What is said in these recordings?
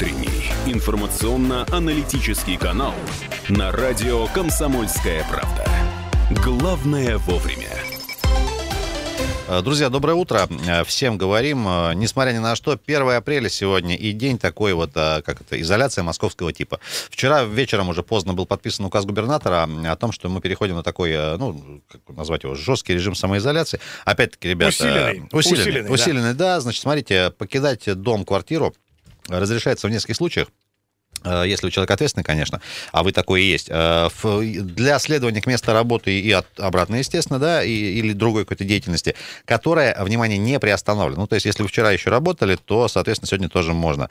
утренний информационно-аналитический канал на радио «Комсомольская правда». Главное вовремя. Э, друзья, доброе утро. Э, всем говорим, э, несмотря ни на что, 1 апреля сегодня и день такой вот, как это, изоляция московского типа. Вчера вечером уже поздно был подписан указ губернатора о том, что мы переходим на такой, ну, как назвать его, жесткий режим самоизоляции. Опять-таки, ребята... Усиленный. Усиленный, усиленный, усиленный да. да. Значит, смотрите, покидать дом, квартиру разрешается в нескольких случаях. Э, если у человека ответственный, конечно, а вы такой и есть, э, для следования к месту работы и от, обратно, естественно, да, и, или другой какой-то деятельности, которая, внимание, не приостановлена. Ну, то есть, если вы вчера еще работали, то, соответственно, сегодня тоже можно.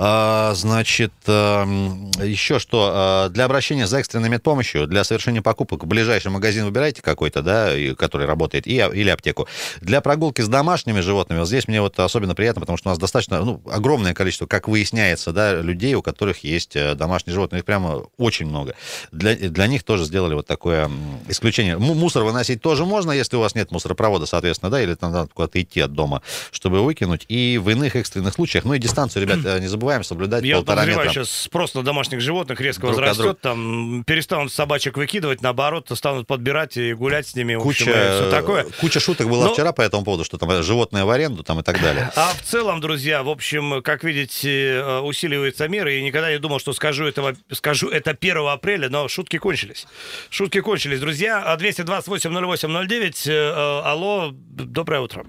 А, значит, эм, еще что, а, для обращения за экстренной медпомощью, для совершения покупок в ближайший магазин выбирайте какой-то, да, который работает, и, или аптеку. Для прогулки с домашними животными, вот здесь мне вот особенно приятно, потому что у нас достаточно, ну, огромное количество, как выясняется, да, людей, у которых есть э, домашние животные, их прямо очень много. Для, для них тоже сделали вот такое исключение. Мусор выносить тоже можно, если у вас нет мусоропровода, соответственно, да, или там надо куда-то идти от дома, чтобы выкинуть. И в иных экстренных случаях, ну и дистанцию, ребят, э, не забывайте, забываем соблюдать Я полтора подозреваю, метра. сейчас спрос на домашних животных резко Друг возрастет, там перестанут собачек выкидывать, наоборот, станут подбирать и гулять с ними, Куча, общем, все такое. куча шуток была Но- вчера по этому поводу, что там животное в аренду там и так далее. А в целом, друзья, в общем, как видите, э, усиливаются меры. И никогда не думал, что скажу, этого, скажу это 1 апреля, но шутки кончились. Шутки кончились, друзья. А 228-08-09, э, э, алло, доброе утро.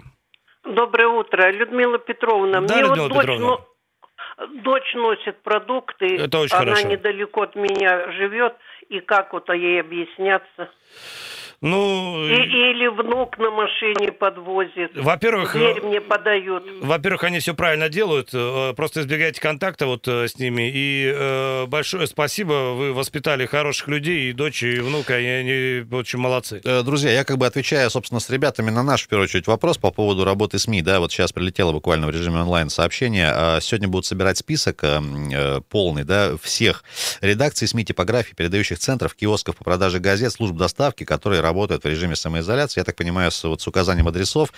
Доброе утро, Людмила Петровна. Да, Мне Людмила вот дочь, Петровна. но- дочь носит продукты. Это очень Она хорошо. недалеко от меня живет. И как вот ей объясняться? Ну, И- или внук на машине подвозит. во-первых, Дверь мне подают. Во-первых, они все правильно делают. э, Просто избегайте контакта вот э, с ними. И э, большое спасибо. Вы воспитали хороших людей, и дочь, и внука, и они очень молодцы. Э, Друзья, я как бы отвечаю, собственно, с ребятами на наш, в первую очередь, вопрос по поводу работы СМИ. Да, вот сейчас прилетело буквально в режиме онлайн сообщение. А Сегодня будут собирать список э, э, полный, да, всех редакций СМИ, типографий, передающих центров, киосков по продаже газет, служб доставки, которые работают в режиме самоизоляции. Я так понимаю, с, вот, с указанием адресов,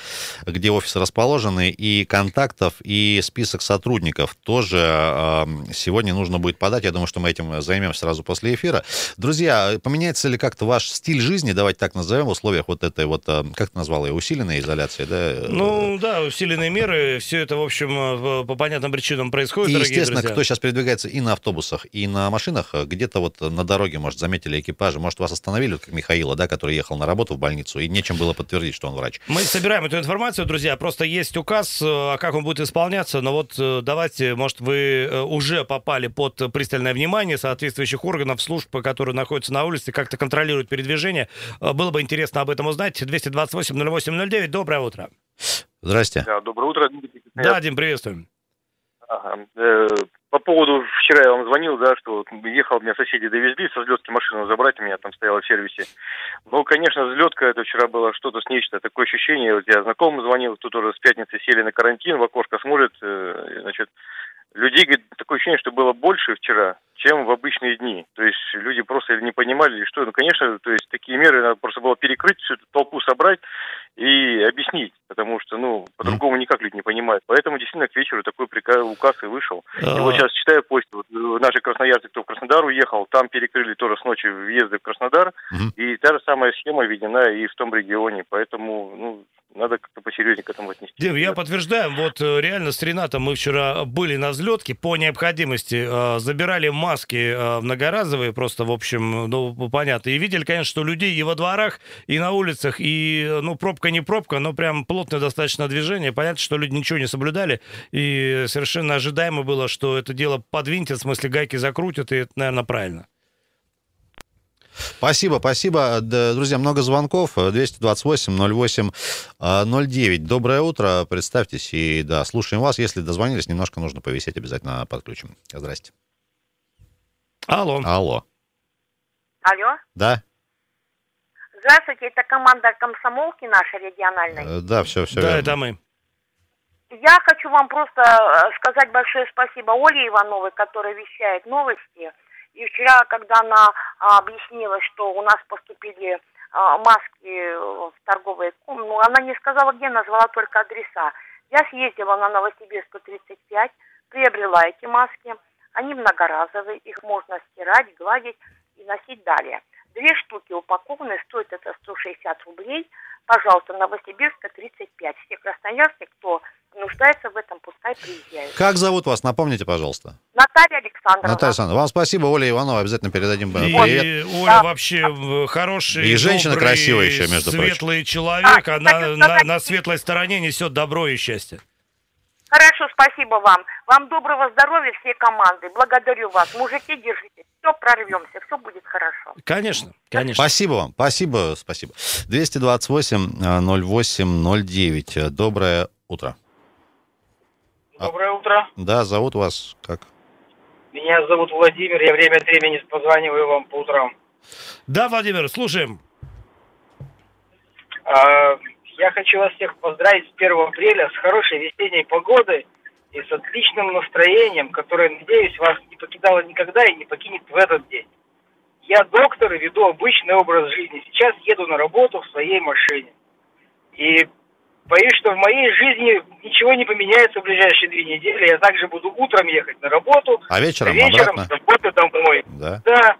где офисы расположены, и контактов, и список сотрудников тоже э, сегодня нужно будет подать. Я думаю, что мы этим займемся сразу после эфира. Друзья, поменяется ли как-то ваш стиль жизни, давайте так назовем, в условиях вот этой вот, э, как ты назвал ее, усиленной изоляции, да? Ну да, усиленные меры, все это, в общем, э, по понятным причинам происходит, И, естественно, друзья. кто сейчас передвигается и на автобусах, и на машинах, э, где-то вот на дороге, может, заметили экипажи, может, вас остановили, как Михаила, да, который ехал на работу в больницу, и нечем было подтвердить, что он врач. Мы собираем эту информацию, друзья. Просто есть указ, э, а как он будет исполняться. Но вот э, давайте, может, вы э, уже попали под пристальное внимание соответствующих органов, служб, которые находятся на улице, как-то контролируют передвижение. Было бы интересно об этом узнать. 228-08-09. Доброе утро. Здрасте. Да, доброе утро. Да. Дим, приветствуем. Ага. По поводу, вчера я вам звонил, да, что ехал, меня соседи довезли со взлетки машину забрать, у меня там стояла в сервисе. Ну, конечно, взлетка, это вчера было что-то с нечто, такое ощущение, вот я знакомым звонил, тут тоже с пятницы сели на карантин, в окошко смотрят, э, значит, людей, говорит, такое ощущение, что было больше вчера, чем в обычные дни. То есть люди просто не понимали, что, ну, конечно, то есть такие меры надо просто было перекрыть, всю эту толпу собрать и объяснить, потому что, ну, по-другому никак люди не понимают. Поэтому действительно к вечеру такой приказ, указ и вышел. И вот А, сейчас читаю пост, вот, э, наши красноярцы, кто в Краснодар уехал, там перекрыли тоже с ночи въезды в Краснодар, и та же самая схема введена и в том регионе, поэтому, ну, надо как-то посерьезнее к этому отнести. Дим, я подтверждаю, вот э, реально с Ренатом мы вчера были на взлетке по необходимости, э, забирали маски э, многоразовые, просто, в общем, ну, понятно, и видели, конечно, что людей и во дворах, и на улицах, и, ну, пробка не пробка, но прям плотное достаточно движение, понятно, что люди ничего не соблюдали, и совершенно ожидаемо было, что это дело подвинтят, в смысле гайки закрутят, и это, наверное, правильно. Спасибо, спасибо. Друзья, много звонков. 228-08-09. Доброе утро. Представьтесь и, да, слушаем вас. Если дозвонились, немножко нужно повисеть, обязательно подключим. Здрасте. Алло. Алло. Алло. Да? Здравствуйте, это команда комсомолки нашей региональной. Э, Да, все, все да, это мы. Я хочу вам просто э, сказать большое спасибо Оле Ивановой, которая вещает новости. И вчера, когда она а, объяснила, что у нас поступили а, маски в торговые ком- ну, она не сказала, где, назвала только адреса. Я съездила на Новосибирску 35, приобрела эти маски. Они многоразовые, их можно стирать, гладить и носить далее. Две штуки упакованные, стоят это 160 рублей. Пожалуйста, Новосибирска 35. Все красноярцы, кто нуждается в этом, пускай приезжают. Как зовут вас? Напомните, пожалуйста. Наталья Александровна. Наталья Александровна, вам спасибо. Оля Иванова, обязательно передадим И привет. Оля Да. вообще э, хороший, И женщина добрый, красивая еще, между прочим. светлый человек. А, Она кстати, на, сказать- на светлой стороне несет добро и счастье. Хорошо, спасибо вам. Вам доброго здоровья всей команды. Благодарю вас. Мужики, держитесь. Все, прорвемся. Все будет хорошо. Конечно, конечно. Спасибо вам, спасибо, спасибо. 228-08-09. Э, Доброе утро. Доброе утро. Да, зовут вас как? Меня зовут Владимир. Я время от времени позваниваю вам по утрам. Да, Владимир, слушаем. А, я хочу вас всех поздравить с 1 апреля, с хорошей весенней погодой и с отличным настроением, которое, надеюсь, вас не покидало никогда и не покинет в этот день. Я доктор и веду обычный образ жизни. Сейчас еду на работу в своей машине. И боюсь, что в моей жизни ничего не поменяется в ближайшие две недели. Я также буду утром ехать на работу, А вечером, вечером обратно? с работы домой. Да. Да,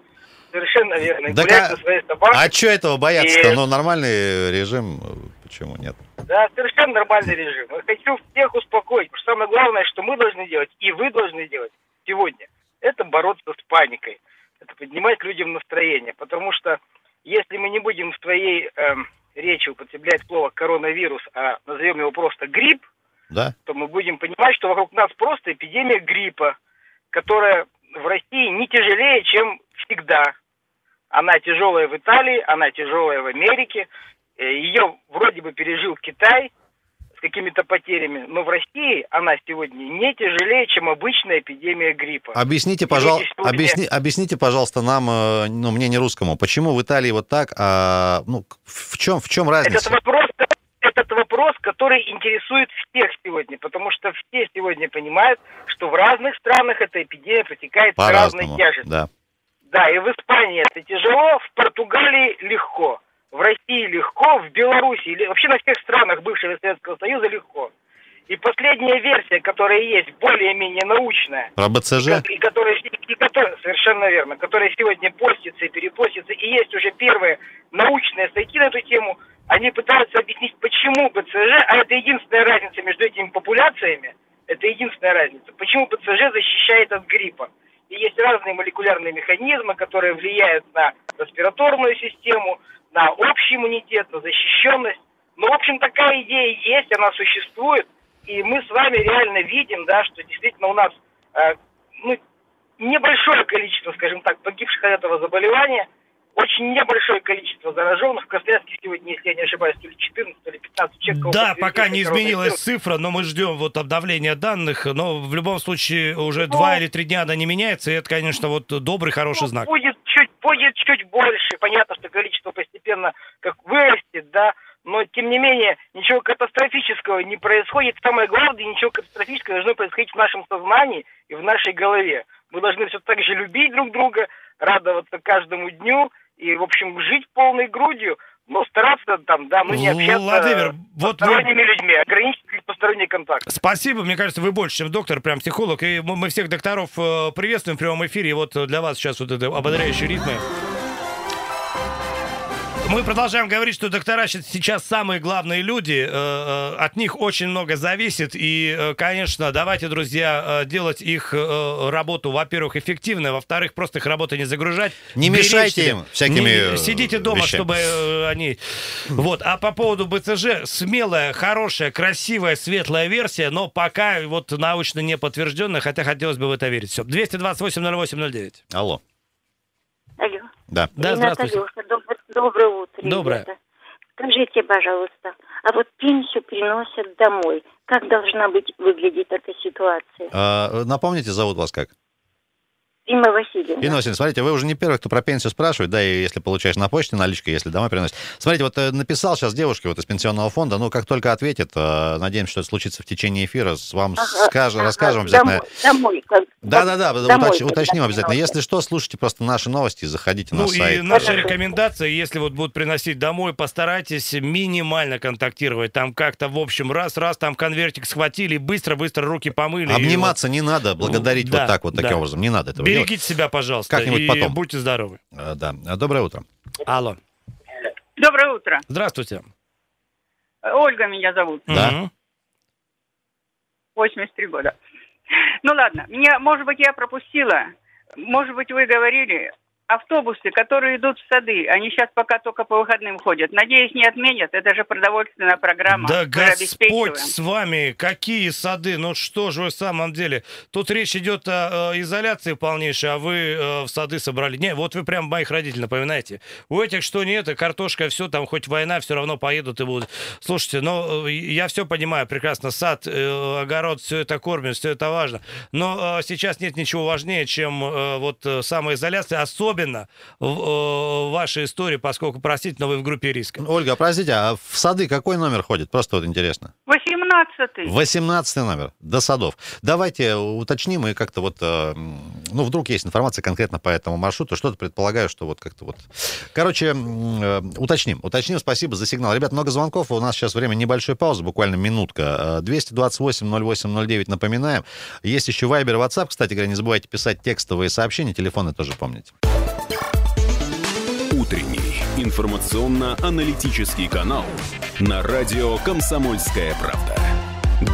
совершенно верно. Так гулять а- со своей собакой. А что этого бояться-то? И- Ну, нормальный режим, почему нет? Да, совершенно нормальный режим. Я хочу всех успокоить. Потому что самое главное, что мы должны делать, и вы должны делать сегодня, это бороться с паникой. Это поднимать людям настроение. Потому что если мы не будем в твоей эм, речи употреблять слово коронавирус, а назовем его просто грипп, Да? то мы будем понимать, что вокруг нас просто эпидемия гриппа, которая в России не тяжелее, чем всегда. Она тяжелая в Италии, она тяжелая в Америке. Э, Ее вроде бы пережил Китай какими-то потерями, но в России она сегодня не тяжелее, чем обычная эпидемия гриппа. Объясните, пожалуйста, объясни, объясните, пожалуйста, нам, э, ну, мне не русскому, почему в Италии вот так, а, ну, в чем, в чем Этот разница? вопрос, этот вопрос, который интересует всех сегодня, потому что все сегодня понимают, что в разных странах эта эпидемия протекает с разной тяжестью. да. Да, и в Испании это тяжело, в Португалии легко, в России легко, в Беларуси, вообще на всех странах бывшего Советского Союза легко. И последняя версия, которая есть, более-менее научная, Про БЦЖ? и которая, и которая- совершенно верно, которая сегодня постится и перепостится, и есть уже первые научные статьи на эту тему, они пытаются объяснить, почему БЦЖ, а это единственная разница между этими популяциями, это единственная разница, почему БЦЖ защищает от гриппа. И есть разные молекулярные механизмы, которые влияют на респираторную систему, на общий иммунитет, на защищенность. Но, в общем, такая идея есть, она существует. И мы с вами реально видим, да, что действительно у нас э, ну, небольшое количество, скажем так, погибших от этого заболевания, очень небольшое количество зараженных. В Красноярске сегодня, если я не ошибаюсь, то ли 14, то ли 15 человек. Да, пока не изменилась цифра, но мы ждем вот обновления данных. Но в любом случае уже Ну, два или три дня она не меняется, и это, конечно, вот добрый, хороший Ну, знак. Будет будет чуть больше. Понятно, что количество постепенно как вырастет, да, но тем не менее ничего катастрофического не происходит. Самое главное, ничего катастрофического должно происходить в нашем сознании и в нашей голове. Мы должны все так же любить друг друга, радоваться каждому дню и, в общем, жить полной грудью. Ну, стараться там, да, ну не общаться Владимир, с вот вы- посторонними людьми, ограничить посторонний контакт. Спасибо, мне кажется, вы больше, чем доктор, прям психолог. И мы мы всех докторов э, приветствуем в прямом эфире. И вот для вас сейчас вот это ободряющие ритмы. Мы продолжаем говорить, что доктора сейчас самые главные люди, э, э, от них очень много зависит, и, э, конечно, давайте, друзья, делать их работу, во-первых, эффективно, во-вторых, просто их работу не загружать. Не Беречь мешайте им всякими, Не- Сидите дома, вещами. чтобы они... Вот, а по поводу БЦЖ, смелая, хорошая, красивая, светлая версия, но пока вот научно не подтвержденная, хотя хотелось бы в это верить. Все, 228-08-09. Алло. Алло. Да. Да, здравствуйте. Доброе утро. Доброе. ребята. Скажите, пожалуйста, а вот пенсию приносят домой. Как должна быть выглядеть эта ситуация? А, напомните, зовут вас как? Инна Васильевна. Инна Васильевна, смотрите, вы уже не первый, кто про пенсию спрашивает, да, и если получаешь на почте наличка, если домой приносит. Смотрите, вот э, написал сейчас девушке вот из пенсионного фонда, ну, как только ответит, э, надеемся, что это случится в течение эфира, с вам Ага, скажем, ага, расскажем обязательно. Домой, домой, как- Да-да-да, домой, уточ- уточним обязательно. Если что, слушайте просто наши новости и заходите на Ну и сайт. наша рекомендация, если вот будут приносить домой, постарайтесь минимально контактировать. Там как-то, в общем, раз-раз там конвертик схватили, быстро-быстро руки помыли. и Обниматься не надо, благодарить Да, вот так вот, таким да. образом. Не надо вот этого делать. Берегите себя, пожалуйста, Как-нибудь и потом. будьте здоровы. Э, Да. Доброе утро. Алло. Доброе утро. Здравствуйте. Ольга меня зовут. Да. Мгм. 83 года. Ну ладно, меня, может быть, я пропустила. Может быть, вы говорили, автобусы, которые идут в сады, они сейчас пока только по выходным ходят. Надеюсь, не отменят. Это же продовольственная программа. Да Господь с вами, какие сады, ну что же вы в самом деле? Тут речь идет о, э, изоляции полнейшей, а вы э, в сады собрали. Не, вот вы прям моих родителей напоминаете. У этих что нет, и картошка, все, там хоть война, все равно поедут и будут. Слушайте, ну э, я все понимаю прекрасно, сад, э, огород, все это кормит, все это важно. Но э, сейчас нет ничего важнее, чем э, вот э, самоизоляция, особенно в э, вашей истории, поскольку, простите, но вы в группе риска. Ольга, простите, а в сады какой номер ходит? Просто вот интересно. 18-й. 18 номер, до садов. Давайте уточним и как-то вот, э, ну, вдруг есть информация конкретно по этому маршруту, что-то предполагаю, что вот как-то вот... Короче, э, уточним, уточним, спасибо за сигнал. Ребят, много звонков, у нас сейчас время небольшой паузы, буквально минутка. Э, 228-08-09, напоминаем. Есть еще Viber, WhatsApp, кстати говоря, не забывайте писать текстовые сообщения, телефоны тоже помните. Утренний информационно-аналитический канал на радио «Комсомольская правда».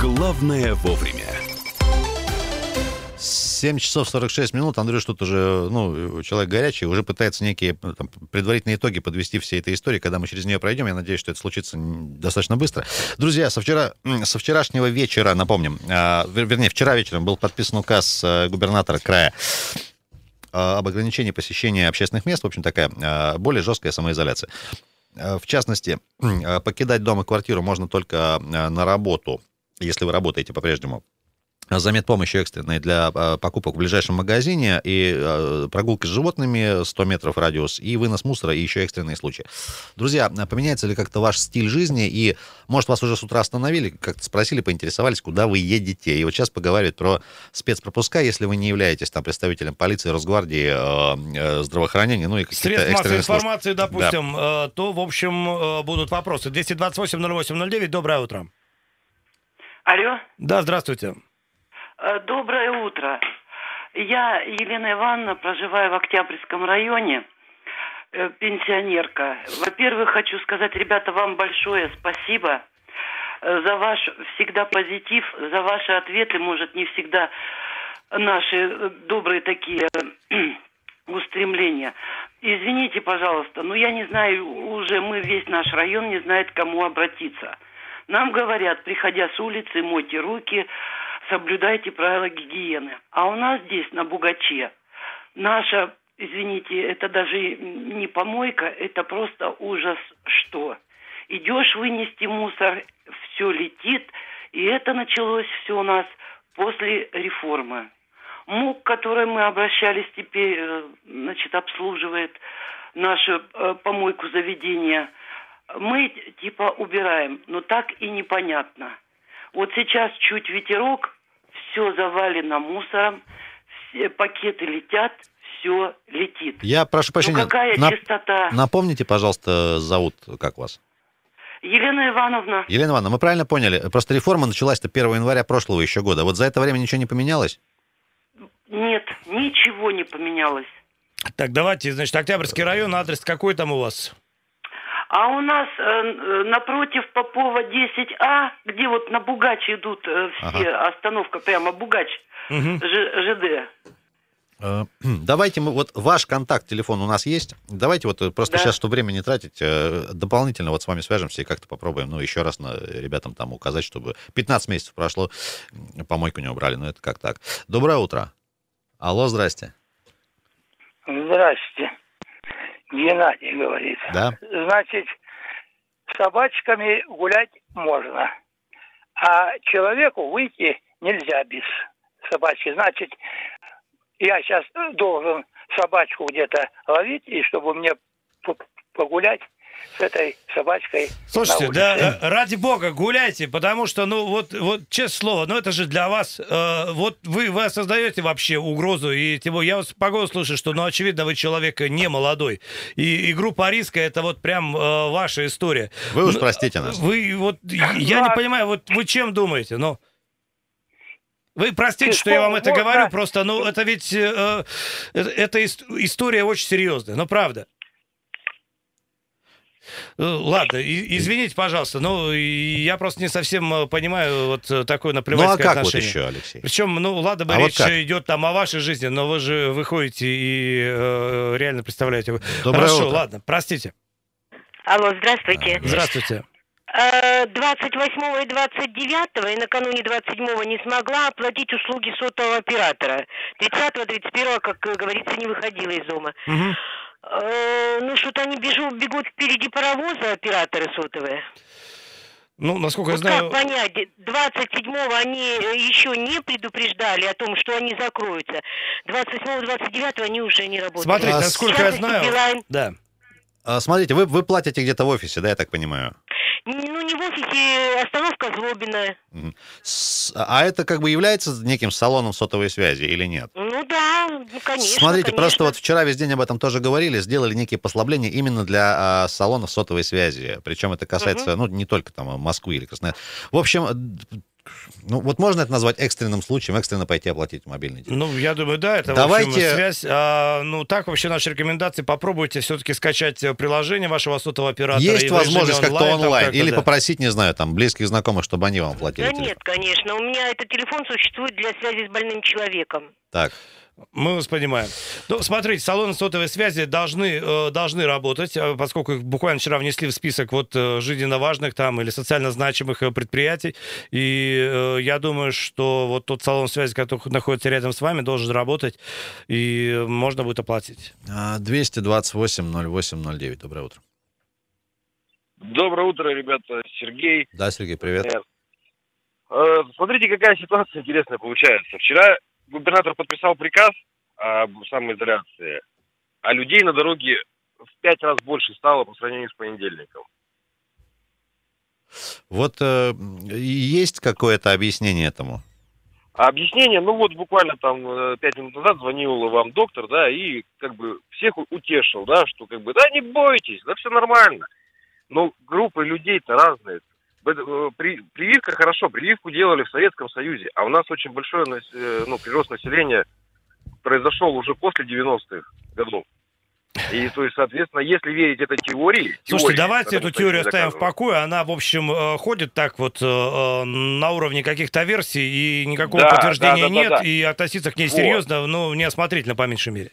Главное вовремя. 7 часов 46 минут. Андрюш тут уже, ну, человек горячий, уже пытается некие ну, там, предварительные итоги подвести всей этой истории. Когда мы через нее пройдем, я надеюсь, что это случится достаточно быстро. Друзья, со, вчера, со вчерашнего вечера, напомним, вер- вернее, вчера вечером был подписан указ э, губернатора края об ограничении посещения общественных мест. В общем, такая а, более жесткая самоизоляция. А, В частности, а, покидать дом и квартиру можно только а, на работу, если вы работаете по-прежнему за медпомощью экстренной для э, покупок в ближайшем магазине и э, прогулки с животными 100 метров радиус и вынос мусора и еще экстренные случаи. Друзья, а поменяется ли как-то ваш стиль жизни и, может, вас уже с утра остановили, как-то спросили, поинтересовались, куда вы едете. И вот сейчас поговаривают про спецпропуска, если вы не являетесь там представителем полиции, Росгвардии, здравоохранения, ну и каких-то Средств массовой экстренных служб. информации, допустим, э, то, в общем, э, будут вопросы. 228-08-09, доброе утро. Алло, Да, здравствуйте. Э, доброе утро. Я Елена Ивановна, проживаю в Октябрьском районе, э, пенсионерка. Во-первых, хочу сказать, ребята, вам большое спасибо э, за ваш всегда позитив, за ваши ответы, может, не всегда наши добрые такие устремления. Извините, пожалуйста, но я не знаю, уже мы, весь наш район не знает, к кому обратиться. Нам говорят, приходя с улицы, мойте руки, соблюдайте правила гигиены. А у нас здесь, на Бугаче, наша, извините, это даже не помойка, это просто ужас что. Идешь вынести мусор, все летит, и это началось все у нас после реформы. МУК, к которой мы обращались теперь, э, значит, обслуживает нашу э, помойку заведения. Мы типа убираем, но так и непонятно. Вот сейчас чуть ветерок, все завалено мусором, все пакеты летят, все летит. Я прошу прощения, ну какая нап- чистота? напомните, пожалуйста, зовут, как вас? Елена Ивановна, Елена Ивановна, мы правильно поняли? Просто реформа началась-то 1 января прошлого еще года. Вот за это время ничего не поменялось? нет, ничего не поменялось. Так, давайте, значит, Октябрьский район, адрес какой там у вас? А у нас э, э, напротив Попова 10А, где вот на Бугач идут э, все, остановка прямо Бугач. Ж- ЖД. Э, Давайте мы, вот ваш контакт, телефон у нас есть. Давайте вот э, просто Да. сейчас, чтобы время не тратить, дополнительно вот с вами свяжемся и как-то попробуем, ну, еще раз на, ребятам там указать, чтобы 15 месяцев прошло, помойку не убрали, ну, это как так. Доброе утро. Алло, здрасте. Здрасте. Геннадий говорит. Да? Значит, с собачками гулять можно, а человеку выйти нельзя без собачки. Значит, я сейчас должен собачку где-то ловить, и чтобы мне погулять с этой собачкой. Слушайте, на да, э, ради бога, гуляйте, потому что, ну, вот, вот, честное слово, ну, это же для вас, э, вот вы, вы осознаете вообще угрозу, и тем я вас по голосу слышу, что, ну, очевидно, вы человек не молодой, и, и группа риска, это вот прям э, ваша история. Вы уж простите нас. Вы, вот, я не понимаю, вот вы чем думаете, ну... Вы простите, что я вам это говорю, просто, ну, это ведь, э, э, это ис- история очень серьезная, ну, правда. Э, Ладно, извините, пожалуйста, но я просто не совсем э, понимаю вот э, такое Ну а наплевательское как вот отношение. еще, Алексей? Причем, ну ладно бы А вот речь как? идет там о вашей жизни, но вы же выходите и э, реально представляете. Доброе Хорошо, утро. ладно, простите. Алло, здравствуйте. Здравствуйте. Э, 28 и 29 и накануне 27 не смогла оплатить услуги сотового оператора. 30-31, как э, говорится, не выходила из дома. Мгм. Э, Ну, что-то они бежу, бегут впереди паровоза, операторы сотовые. Ну, насколько я Вот знаю... как понять, 27-го они э, еще не предупреждали о том, что они закроются. 28-29 они уже не работают. Смотрите, А насколько я знаю... Билайн- Да. А, Смотрите, вы, вы платите где-то в офисе, да, я так понимаю? Ну, не в офисе, остановка Злобина. А это как бы является неким салоном сотовой связи или нет? Ну да, ну, конечно. Смотрите, конечно. просто вот вчера весь день об этом тоже говорили, сделали некие послабления именно для а, салонов сотовой связи. Причем это касается, ну, не только там Москвы или Красноярска. В общем, ну, вот можно это назвать экстренным случаем, экстренно пойти оплатить мобильный телефон. Ну, я думаю, да, это Давайте- в общем, связь. А, ну, так вообще наши рекомендации. Попробуйте все-таки скачать э, приложение вашего сотового оператора. Есть возможность как-то там онлайн, как-то, или да. попросить, не знаю, там, близких знакомых, чтобы они вам оплатили Да телефон. нет, конечно. У меня этот телефон существует для связи с больным человеком. Так, Мы вас понимаем. Ну, смотрите, салоны сотовой связи должны, э, должны работать, э, поскольку их буквально вчера внесли в список вот э, жизненно важных там или социально значимых э, предприятий. И я думаю, что вот тот салон связи, который находится рядом с вами, должен работать, и можно будет оплатить. а, 228-08-09, доброе утро. Доброе утро, ребята. Сергей. Да, Сергей, привет. Смотрите, какая ситуация интересная получается. Вчера губернатор подписал приказ об самоизоляции, а людей на дороге в пять раз больше стало по сравнению с понедельником. Вот э, есть какое-то объяснение этому? А объяснение, ну вот буквально там э, пять минут назад звонил вам доктор, да, и как бы всех утешил, да, что как бы, да не бойтесь, да все нормально. Но группы людей-то разные. Э, При, прививка хорошо, прививку делали в Советском Союзе, а у нас очень большой э, ну, прирост населения произошел уже после 90-х годов. И, то есть, соответственно, если верить этой теории... Слушайте, теории, давайте эту теорию оставим в покое. Она, в общем, э, ходит так вот э, на уровне каких-то версий, и никакого Да, подтверждения да, да, да, нет, да. и относиться к ней Вот. серьезно, ну, неосмотрительно, по меньшей мере.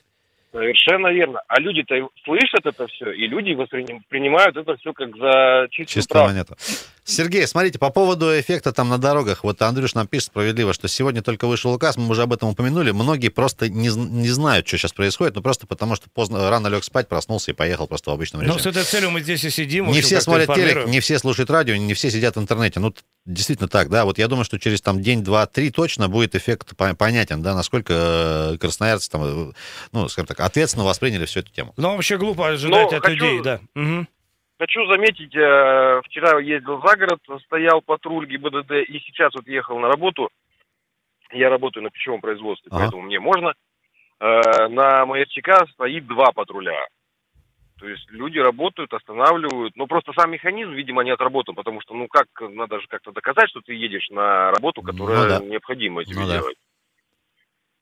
Совершенно верно. А люди-то слышат это все, и люди воспринимают это все как за чистую Чистую правду. монету. Сергей, смотрите, по поводу эффекта там на дорогах, вот Андрюш нам пишет справедливо, что сегодня только вышел указ, мы уже об этом упомянули, многие просто не, не знают, что сейчас происходит, ну просто потому что поздно, рано лег спать, проснулся и поехал просто в обычном Но режиме. с этой целью мы здесь и сидим. Не общем, все смотрят телек, не все слушают радио, не все сидят в интернете. Ну, действительно так, да. Вот я думаю, что через там день, два, три точно будет эффект по- понятен, да, насколько э, красноярцы там, э, ну, скажем так, ответственно восприняли всю эту тему. Ну, вообще глупо ожидать Ну, от хочу- людей, да. Мгм. Хочу заметить, э, вчера ездил за город, стоял патруль ГИБДД, и сейчас вот ехал на работу. Я работаю на пищевом производстве, Ага. поэтому мне можно. Э, на МРЧК стоит два патруля. То есть люди работают, останавливают. Ну, просто сам механизм, видимо, не отработан, потому что, ну, как, надо же как-то доказать, что ты едешь на работу, которая Ну да. необходима тебе Ну да.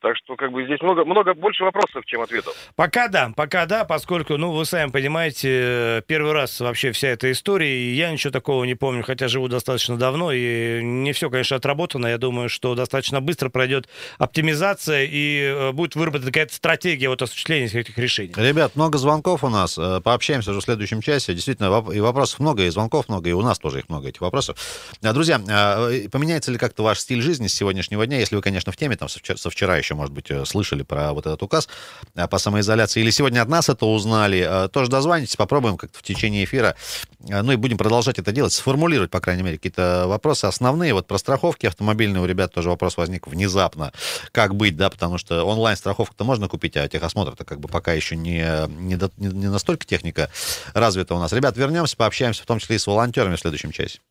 Так что, как бы, здесь много, много больше вопросов, чем ответов. Пока да, пока да, поскольку, ну, вы сами понимаете, э, первый раз вообще вся эта история, и я ничего такого не помню, хотя живу достаточно давно, и не все, конечно, отработано. Я думаю, что достаточно быстро пройдет оптимизация, и э, будет выработана какая-то стратегия вот осуществления этих решений. Ребят, много звонков у нас. Э, Пообщаемся уже в следующем часе. Действительно, и вопросов много, и звонков много, и у нас тоже их много, этих вопросов. Друзья, поменяется ли как-то ваш стиль жизни с сегодняшнего дня, если вы, конечно, в теме, там, со вчера еще еще, может быть, э, слышали про вот этот указ э, по самоизоляции, или сегодня от нас это узнали, э, тоже дозвонитесь, попробуем как-то в течение эфира, ну и будем продолжать это делать, сформулировать, по крайней мере, какие-то вопросы основные. Вот про страховки автомобильные у ребят тоже вопрос возник внезапно. Как быть, да, потому что онлайн-страховку-то можно купить, а техосмотр-то как бы пока еще не, не, до- не- не настолько техника развита у нас. Ребят, вернемся, пообщаемся, в том числе и с волонтерами в следующем часе.